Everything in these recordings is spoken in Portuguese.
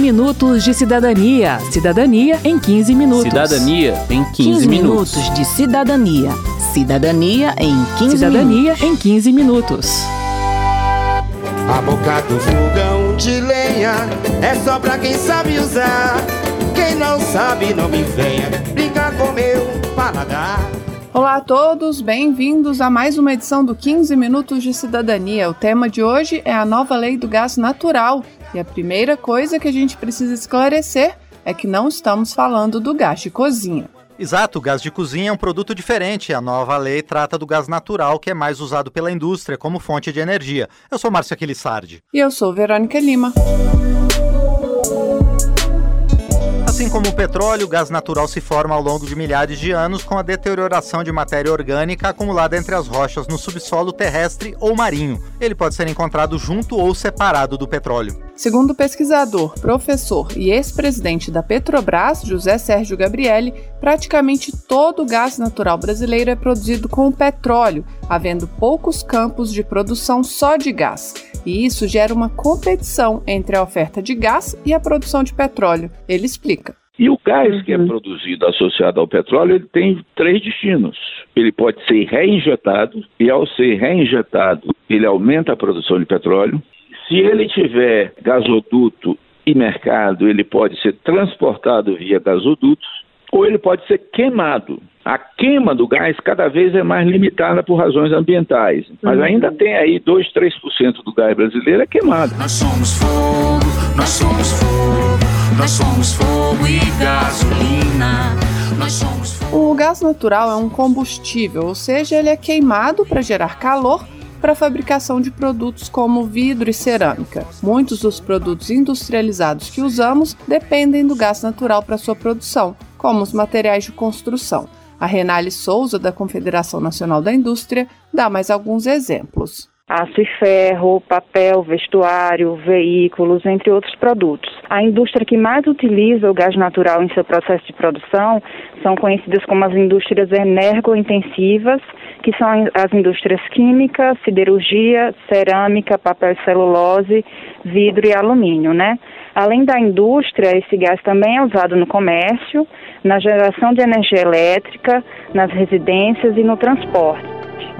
minutos de cidadania. Cidadania em 15 minutos. Cidadania em 15, 15 minutos. minutos de cidadania. Cidadania em 15 Cidadania minutos. em 15 minutos. A boca do fogão de lenha é só pra quem sabe usar. Quem não sabe, não me venha brincar com meu paladar. Olá a todos, bem-vindos a mais uma edição do 15 Minutos de Cidadania. O tema de hoje é a nova lei do gás natural. E a primeira coisa que a gente precisa esclarecer é que não estamos falando do gás de cozinha. Exato, o gás de cozinha é um produto diferente. A nova lei trata do gás natural, que é mais usado pela indústria como fonte de energia. Eu sou Márcio Aquilissardi. E eu sou Verônica Lima. Assim como o petróleo, o gás natural se forma ao longo de milhares de anos com a deterioração de matéria orgânica acumulada entre as rochas no subsolo terrestre ou marinho. Ele pode ser encontrado junto ou separado do petróleo. Segundo o pesquisador, professor e ex-presidente da Petrobras, José Sérgio Gabrielli, praticamente todo o gás natural brasileiro é produzido com o petróleo, havendo poucos campos de produção só de gás. E isso gera uma competição entre a oferta de gás e a produção de petróleo. Ele explica. E o gás que é produzido associado ao petróleo, ele tem três destinos. Ele pode ser reinjetado, e ao ser reinjetado, ele aumenta a produção de petróleo. Se ele tiver gasoduto e mercado, ele pode ser transportado via gasodutos, ou ele pode ser queimado. A queima do gás cada vez é mais limitada por razões ambientais, mas ainda tem aí 2, 3% do gás brasileiro é queimado. Nós somos fogo, nós somos fogo, nós somos fogo e gasolina. Nós somos fogo. O gás natural é um combustível, ou seja, ele é queimado para gerar calor para a fabricação de produtos como vidro e cerâmica. Muitos dos produtos industrializados que usamos dependem do gás natural para sua produção, como os materiais de construção. A Renale Souza, da Confederação Nacional da Indústria, dá mais alguns exemplos aço e ferro, papel, vestuário, veículos, entre outros produtos. A indústria que mais utiliza o gás natural em seu processo de produção são conhecidas como as indústrias energointensivas, que são as indústrias química, siderurgia, cerâmica, papel e celulose, vidro e alumínio, né? Além da indústria, esse gás também é usado no comércio, na geração de energia elétrica, nas residências e no transporte.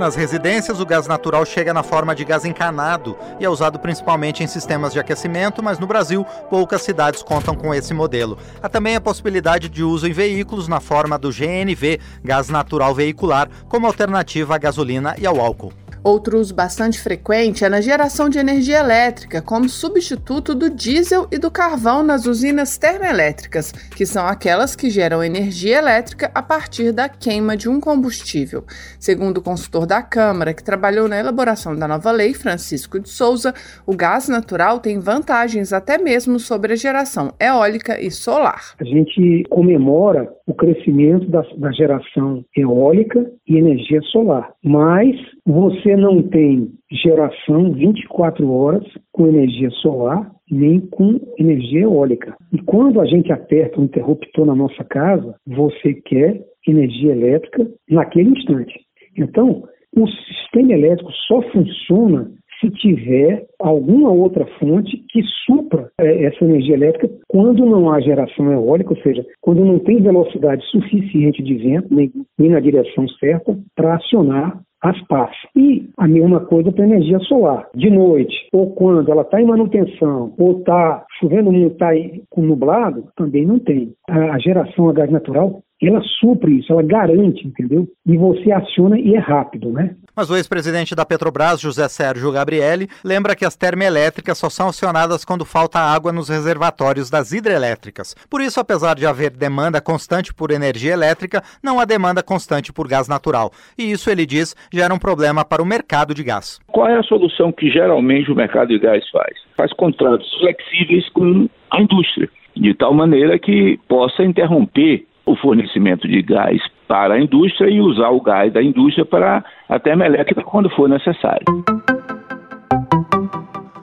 Nas residências, o gás natural chega na forma de gás encanado e é usado principalmente em sistemas de aquecimento, mas no Brasil, poucas cidades contam com esse modelo. Há também a possibilidade de uso em veículos na forma do GNV, gás natural veicular, como alternativa à gasolina e ao álcool. Outro uso bastante frequente é na geração de energia elétrica, como substituto do diesel e do carvão nas usinas termoelétricas, que são aquelas que geram energia elétrica a partir da queima de um combustível. Segundo o consultor da Câmara, que trabalhou na elaboração da nova lei, Francisco de Souza, o gás natural tem vantagens até mesmo sobre a geração eólica e solar. A gente comemora o crescimento da, da geração eólica e energia solar, mas você não tem geração 24 horas com energia solar nem com energia eólica. E quando a gente aperta um interruptor na nossa casa, você quer energia elétrica naquele instante. Então, o sistema elétrico só funciona se tiver alguma outra fonte que supra é, essa energia elétrica quando não há geração eólica, ou seja, quando não tem velocidade suficiente de vento, nem, nem na direção certa, para acionar as partes. E a mesma coisa para a energia solar. De noite, ou quando ela está em manutenção, ou está chovendo muito, está com nublado, também não tem. A, geração a gás natural ela supre isso, ela garante, entendeu? E você aciona e é rápido, né? Mas o ex-presidente da Petrobras, José Sérgio Gabrielli, lembra que as termoelétricas só são acionadas quando falta água nos reservatórios das hidrelétricas. Por isso, apesar de haver demanda constante por energia elétrica, não há demanda constante por gás natural. E isso, ele diz, gera um problema para o mercado de gás. Qual é a solução que geralmente o mercado de gás faz? Faz contratos flexíveis com a indústria, de tal maneira que possa interromper o fornecimento de gás para a indústria e usar o gás da indústria para a termoelétrica quando for necessário.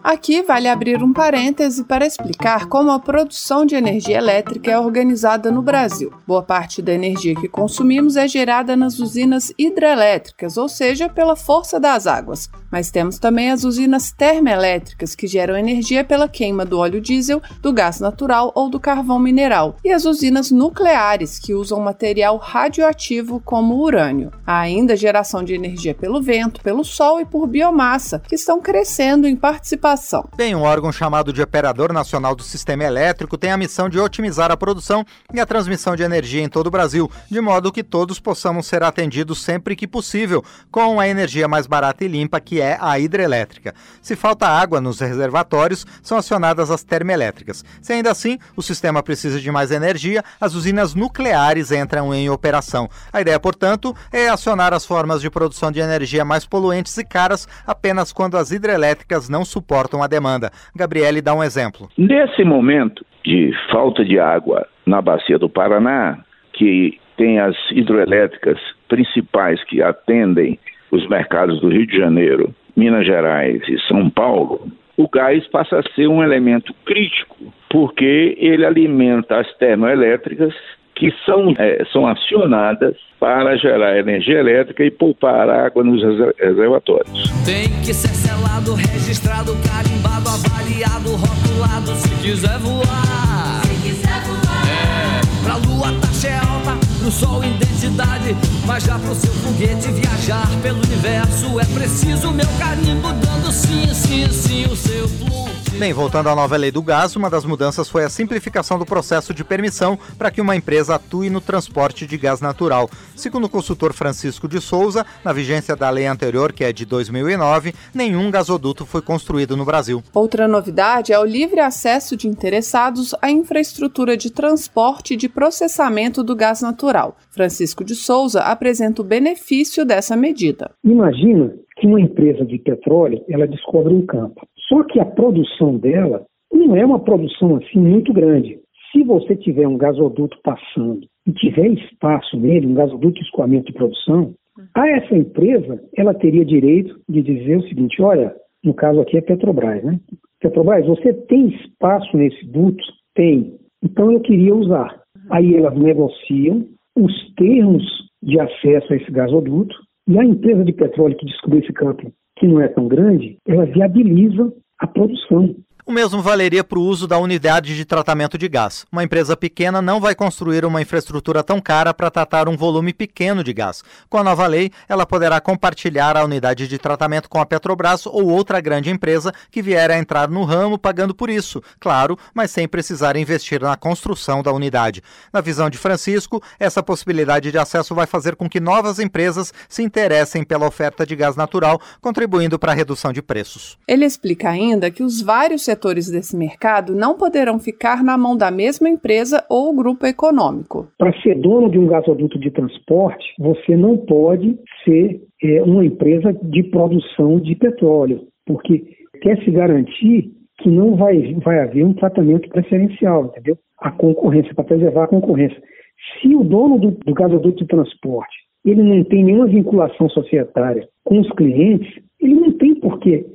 Aqui vale abrir um parêntese para explicar como a produção de energia elétrica é organizada no Brasil. Boa parte da energia que consumimos é gerada nas usinas hidrelétricas, ou seja, pela força das águas. Mas temos também as usinas termoelétricas, que geram energia pela queima do óleo diesel, do gás natural ou do carvão mineral, e as usinas nucleares, que usam material radioativo como urânio. Há ainda geração de energia pelo vento, pelo sol e por biomassa, que estão crescendo em participação. Tem um órgão chamado de Operador Nacional do Sistema Elétrico, tem a missão de otimizar a produção e a transmissão de energia em todo o Brasil, de modo que todos possamos ser atendidos sempre que possível, com a energia mais barata e limpa que é a hidrelétrica. Se falta água nos reservatórios, são acionadas as termoelétricas. Se ainda assim o sistema precisa de mais energia, as usinas nucleares entram em operação. A ideia, portanto, é acionar as formas de produção de energia mais poluentes e caras apenas quando as hidrelétricas não suportam a demanda. Gabriele dá um exemplo. Nesse momento de falta de água na bacia do Paraná, que tem as hidrelétricas principais que atendem os mercados do Rio de Janeiro, Minas Gerais e São Paulo, o gás passa a ser um elemento crítico, porque ele alimenta as termoelétricas que são, é, são acionadas para gerar energia elétrica e poupar água nos reservatórios. Tem que ser selado, registrado, carimbado, avaliado, rotulado, se quiser voar. Se quiser voar. É, pra lua taxa é alta, pro sol intensidade, mas já pro seu foguete viajar pelo universo é preciso meu carimbo dando sim, sim, sim o seu fluxo. Bem, voltando à nova lei do gás, uma das mudanças foi a simplificação do processo de permissão para que uma empresa atue no transporte de gás natural. Segundo o consultor Francisco de Souza, na vigência da lei anterior, que é de 2009, nenhum gasoduto foi construído no Brasil. Outra novidade é o livre acesso de interessados à infraestrutura de transporte e de processamento do gás natural. Francisco de Souza apresenta o benefício dessa medida. Imagina que uma empresa de petróleo ela descobre um campo. Só que a produção dela não é uma produção assim muito grande. Se você tiver um gasoduto passando e tiver espaço nele, um gasoduto de escoamento de produção, a essa empresa ela teria direito de dizer o seguinte: olha, no caso aqui é Petrobras, né? Petrobras, você tem espaço nesse duto? Tem. Então eu queria usar. Aí elas negociam os termos de acesso a esse gasoduto e a empresa de petróleo que descobriu esse campo que não é tão grande, ela viabiliza a produção. O mesmo valeria para o uso da unidade de tratamento de gás. Uma empresa pequena não vai construir uma infraestrutura tão cara para tratar um volume pequeno de gás. Com a nova lei, ela poderá compartilhar a unidade de tratamento com a Petrobras ou outra grande empresa que vier a entrar no ramo pagando por isso, claro, mas sem precisar investir na construção da unidade. Na visão de Francisco, essa possibilidade de acesso vai fazer com que novas empresas se interessem pela oferta de gás natural, contribuindo para a redução de preços. Ele explica ainda que os vários setores desse mercado não poderão ficar na mão da mesma empresa ou grupo econômico. Para ser dono de um gasoduto de transporte, você não pode ser é, uma empresa de produção de petróleo, porque quer se garantir que não vai, vai haver um tratamento preferencial, entendeu? A concorrência, para preservar a concorrência. Se o dono do, do gasoduto de transporte ele não tem nenhuma vinculação societária com os clientes, ele não tem por que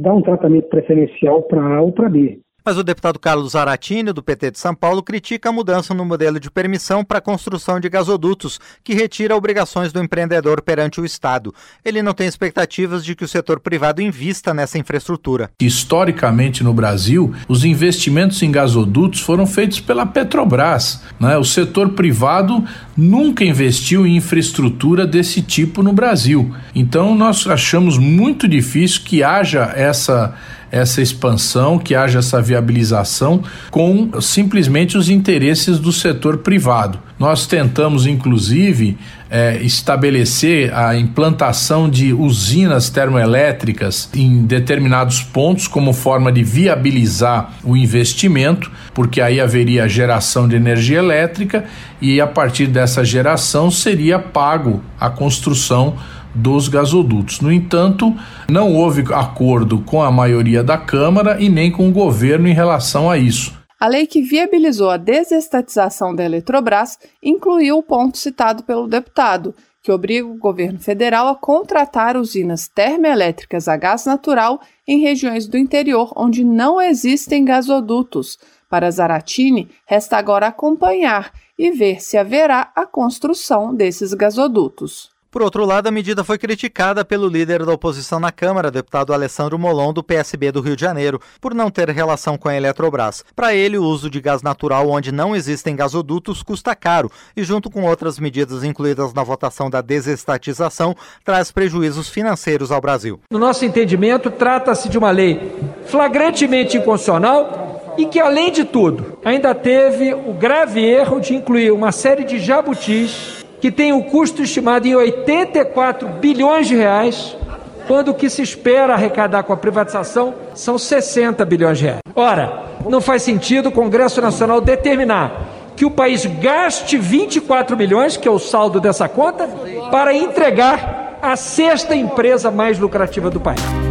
dar um tratamento preferencial para A ou para B. Mas o deputado Carlos Aratini, do PT de São Paulo, critica a mudança no modelo de permissão para a construção de gasodutos, que retira obrigações do empreendedor perante o Estado. Ele não tem expectativas de que o setor privado invista nessa infraestrutura. Historicamente, no Brasil, os investimentos em gasodutos foram feitos pela Petrobras. Né? O setor privado nunca investiu em infraestrutura desse tipo no Brasil. Então, nós achamos muito difícil que haja essa essa expansão, que haja essa viabilização com simplesmente os interesses do setor privado. Nós tentamos, inclusive, é, estabelecer a implantação de usinas termoelétricas em determinados pontos como forma de viabilizar o investimento, porque aí haveria geração de energia elétrica e a partir dessa geração seria pago a construção dos gasodutos. No entanto, não houve acordo com a maioria da Câmara e nem com o governo em relação a isso. A lei que viabilizou a desestatização da Eletrobras incluiu o ponto citado pelo deputado, que obriga o governo federal a contratar usinas termoelétricas a gás natural em regiões do interior onde não existem gasodutos. Para Zaratini, resta agora acompanhar e ver se haverá a construção desses gasodutos. Por outro lado, a medida foi criticada pelo líder da oposição na Câmara, deputado Alessandro Molon, do PSB do Rio de Janeiro, por não ter relação com a Eletrobras. Para ele, o uso de gás natural onde não existem gasodutos custa caro e, junto com outras medidas incluídas na votação da desestatização, traz prejuízos financeiros ao Brasil. No nosso entendimento, trata-se de uma lei flagrantemente inconstitucional e que, além de tudo, ainda teve o grave erro de incluir uma série de jabutis que tem um custo estimado em 84 bilhões de reais, quando o que se espera arrecadar com a privatização são 60 bilhões de reais. Ora, não faz sentido o Congresso Nacional determinar que o país gaste 24 bilhões, que é o saldo dessa conta, para entregar a sexta empresa mais lucrativa do país.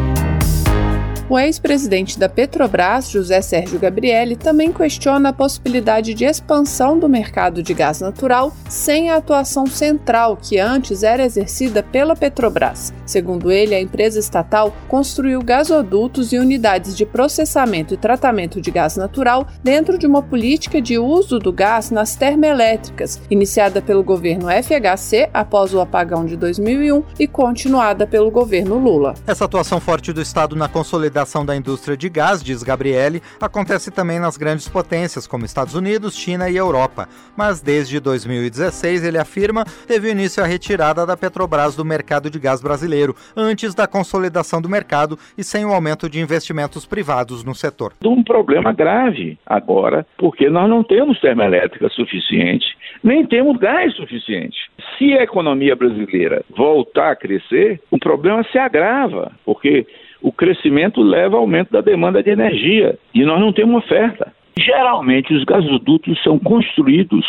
O ex-presidente da Petrobras, José Sérgio Gabrielli, também questiona a possibilidade de expansão do mercado de gás natural sem a atuação central que antes era exercida pela Petrobras. Segundo ele, a empresa estatal construiu gasodutos e unidades de processamento e tratamento de gás natural dentro de uma política de uso do gás nas termoelétricas, iniciada pelo governo FHC após o apagão de 2001 e continuada pelo governo Lula. Essa atuação forte do Estado na consolidação consolidação da indústria de gás, diz Gabriele, acontece também nas grandes potências como Estados Unidos, China e Europa. Mas desde 2016, ele afirma, teve início a retirada da Petrobras do mercado de gás brasileiro, antes da consolidação do mercado e sem o aumento de investimentos privados no setor. Um problema grave agora, porque nós não temos termoelétrica suficiente, nem temos gás suficiente. Se a economia brasileira voltar a crescer, o problema se agrava, porque o crescimento leva ao aumento da demanda de energia e nós não temos oferta. Geralmente os gasodutos são construídos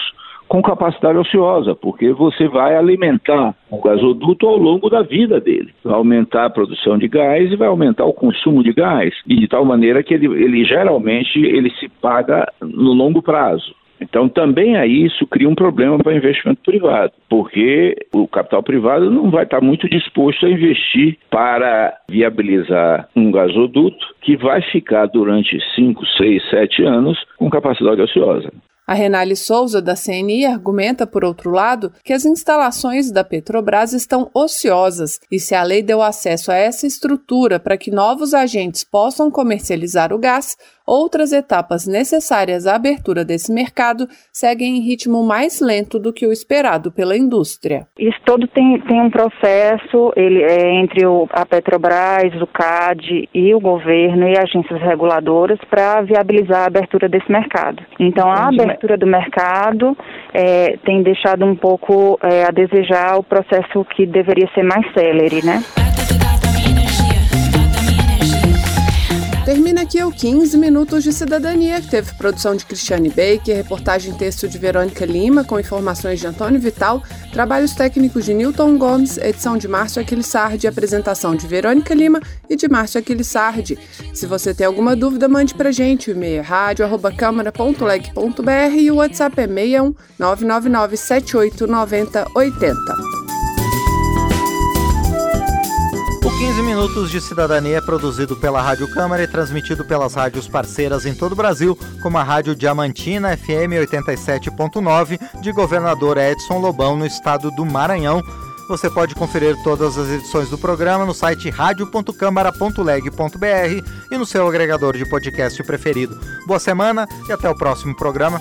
com capacidade ociosa, porque você vai alimentar o gasoduto ao longo da vida dele. Vai aumentar a produção de gás e vai aumentar o consumo de gás, e de tal maneira que ele, ele geralmente ele se paga no longo prazo. Então, também aí isso cria um problema para o investimento privado, porque o capital privado não vai estar muito disposto a investir para viabilizar um gasoduto que vai ficar durante 5, 6, 7 anos com capacidade ociosa. A Renale Souza, da CNI, argumenta, por outro lado, que as instalações da Petrobras estão ociosas e se a lei deu acesso a essa estrutura para que novos agentes possam comercializar o gás, outras etapas necessárias à abertura desse mercado seguem em ritmo mais lento do que o esperado pela indústria. Isso todo tem, tem um processo ele, é, entre o, a Petrobras, o CAD e o governo e agências reguladoras para viabilizar a abertura desse mercado. Então, a abertura do mercado é, tem deixado um pouco é, a desejar o processo que deveria ser mais célere, né? Termina aqui o 15 Minutos de Cidadania, que teve produção de Cristiane Baker, reportagem texto de Verônica Lima, com informações de Antônio Vital, trabalhos técnicos de Newton Gomes, edição de Márcio Aquilissardi, apresentação de Verônica Lima e de Márcio Aquilissardi. Se você tem alguma dúvida, mande pra gente. O e-mail é rádio.câmara.leg.br e o WhatsApp é 61 999 78 90 80. 15 Minutos de Cidadania é produzido pela Rádio Câmara e transmitido pelas rádios parceiras em todo o Brasil, como a Rádio Diamantina FM 87.9 de Governador Edson Lobão, no estado do Maranhão. Você pode conferir todas as edições do programa no site radio.câmara.leg.br e no seu agregador de podcast preferido. Boa semana e até o próximo programa.